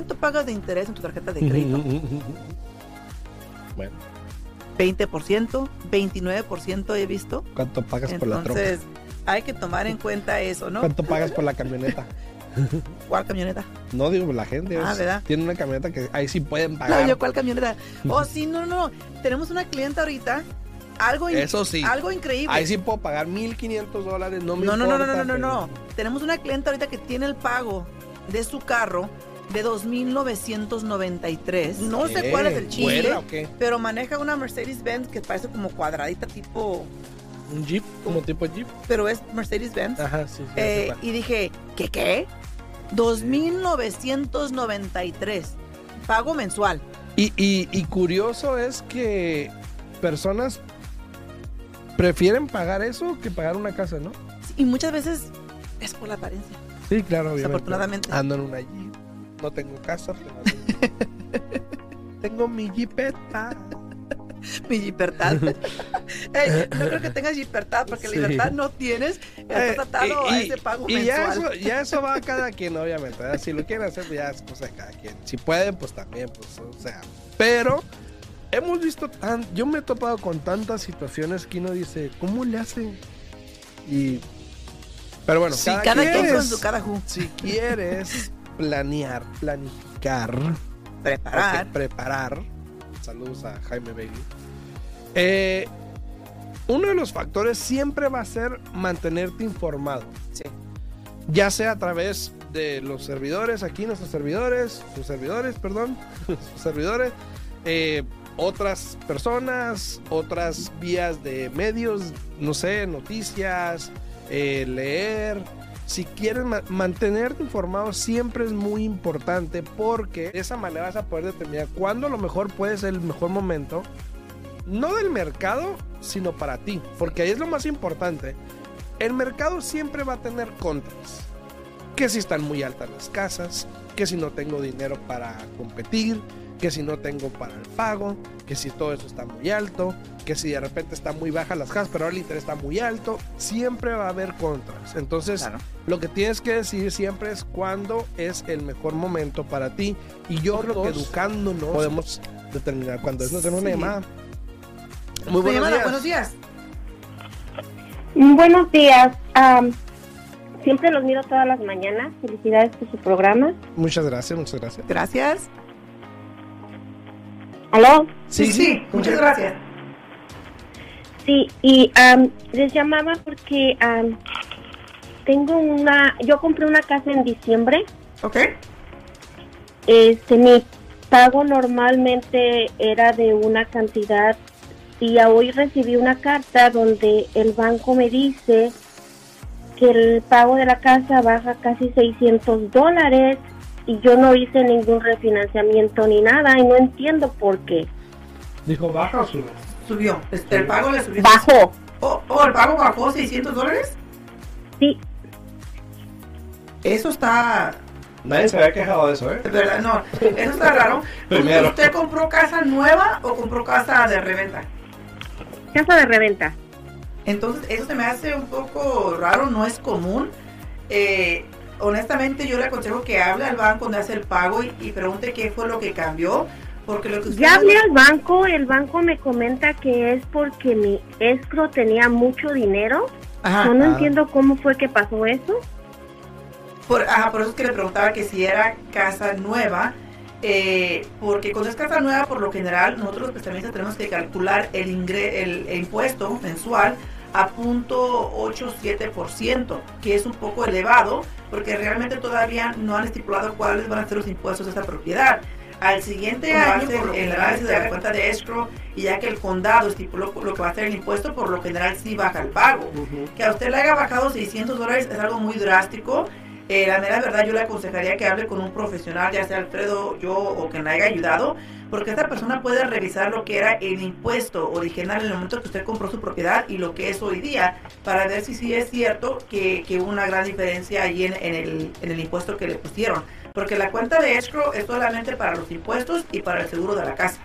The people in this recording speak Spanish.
¿cuánto pagas de interés en tu tarjeta de crédito? bueno. 20%, 29% he visto. ¿Cuánto pagas por la troca? Entonces, hay que tomar en cuenta eso, ¿no? ¿Cuánto pagas por la camioneta? ¿Cuál camioneta? No digo la gente. Ah, es- ¿verdad? Tiene una camioneta que ahí sí pueden pagar. No, yo cuál camioneta. Oh, sí, no, no. Tenemos una clienta ahorita. Algo, in- Eso sí. algo increíble. Ahí sí puedo pagar 1500 dólares. No me no, no, no, no, no, no, no. Tenemos una clienta ahorita que tiene el pago de su carro de 2.993. No sé cuál es el chiste, ¿Vuela o qué? pero maneja una Mercedes-Benz que parece como cuadradita tipo, Un Jeep, como tipo Jeep. pero es Mercedes-Benz. Ajá, sí. sí, Eh, y dije, ¿qué qué? 2.993. Pago mensual. Y, y, y curioso es que personas prefieren pagar eso que pagar una casa, ¿no? Y muchas veces es por la apariencia. Sí, claro, obviamente. Desafortunadamente. Ando en una Jeep. No tengo casa, pero tengo mi Jeepeta. Mi libertad. No creo que tengas libertad, porque Sí. libertad no tienes. Eh, Estás atado a y- ese pago y ya eso, ya eso va a cada quien, obviamente. ¿verdad? Si lo quieren hacer, pues ya es cosa de cada quien. Si pueden, pues también, pues, o sea. Pero hemos visto tan. Yo me he topado con tantas situaciones que uno dice, ¿cómo le hacen? Y. Pero bueno, Sí, cada quien con su cada. Si quieres planear, planificar, Preparar. preparar. Saludos a Jaime Bailey. Eh, uno de los factores siempre va a ser mantenerte informado. Sí. Ya sea a través de los servidores, aquí nuestros servidores, sus servidores, perdón, sus servidores, eh, otras personas, otras vías de medios, no sé, noticias, eh, leer. Si quieres ma- mantenerte informado siempre es muy importante porque de esa manera vas a poder determinar cuándo a lo mejor puede ser el mejor momento, no del mercado, sino para ti, porque ahí es lo más importante. El mercado siempre va a tener contras. Que si están muy altas las casas, que si no tengo dinero para competir, que si no tengo para el pago, que si todo eso está muy alto, que si de repente está muy baja las casas, pero ahora el interés está muy alto, siempre va a haber contras. Entonces, Claro. lo que tienes que decidir siempre es cuándo es el mejor momento para ti. Y yo creo que educándonos podemos determinar cuándo es. No tenemos una llamada. Muy buenos Llamada, días. buenos días. Buenos días. Siempre los miro todas las mañanas. Felicidades por su programa. Muchas gracias, muchas gracias. Gracias. ¿Aló? Sí, sí, muchas gracias. Sí, y am, les llamaba porque tengo una... Yo compré una casa en diciembre. Ok. Este, mi pago normalmente era de una cantidad y a hoy recibí una carta donde el banco me dice que el pago de la casa baja casi 600 dólares y yo no hice ningún refinanciamiento ni nada y no entiendo por qué. Dijo baja o sube. Subió. Este, el pago le subió. Bajó. Oh, oh, el pago bajó 600 dólares. Sí, Eso está. Nadie se había quejado de eso, ¿eh? de verdad, no. Eso está raro. Primero. ¿Usted compró casa nueva o compró casa de reventa? casa de reventa. Entonces, eso se me hace un poco raro, no es común. Eh, honestamente, yo le aconsejo que hable al banco donde hace el pago y, y pregunte qué fue lo que cambió. Porque lo que usted Ya hablé al banco, el banco me comenta que es porque mi escro tenía mucho dinero. Ajá. Yo no Ah. entiendo cómo fue que pasó eso. Por, ajá, por eso es que le preguntaba que si era casa nueva, eh, porque cuando es casa nueva, por lo general, nosotros los especialistas tenemos que calcular el, ingre, el, el impuesto mensual a punto 87%, que es un poco elevado, porque realmente todavía no han estipulado cuáles van a ser los impuestos de esta propiedad. Al siguiente año, por el análisis de la cuenta de escrow, y ya que el condado estipuló lo que va a ser el impuesto, por lo general sí baja el pago que a usted le haya bajado 600 dólares es algo muy drástico. Eh, la mera verdad, yo le aconsejaría que hable con un profesional, ya sea Alfredo, yo o quien le haya ayudado, porque esta persona puede revisar lo que era el impuesto original en el momento que usted compró su propiedad y lo que es hoy día, para ver si sí es cierto que, que hubo una gran diferencia en, en el, en el impuesto que le pusieron. Porque la cuenta de escrow es solamente para los impuestos y para el seguro de la casa.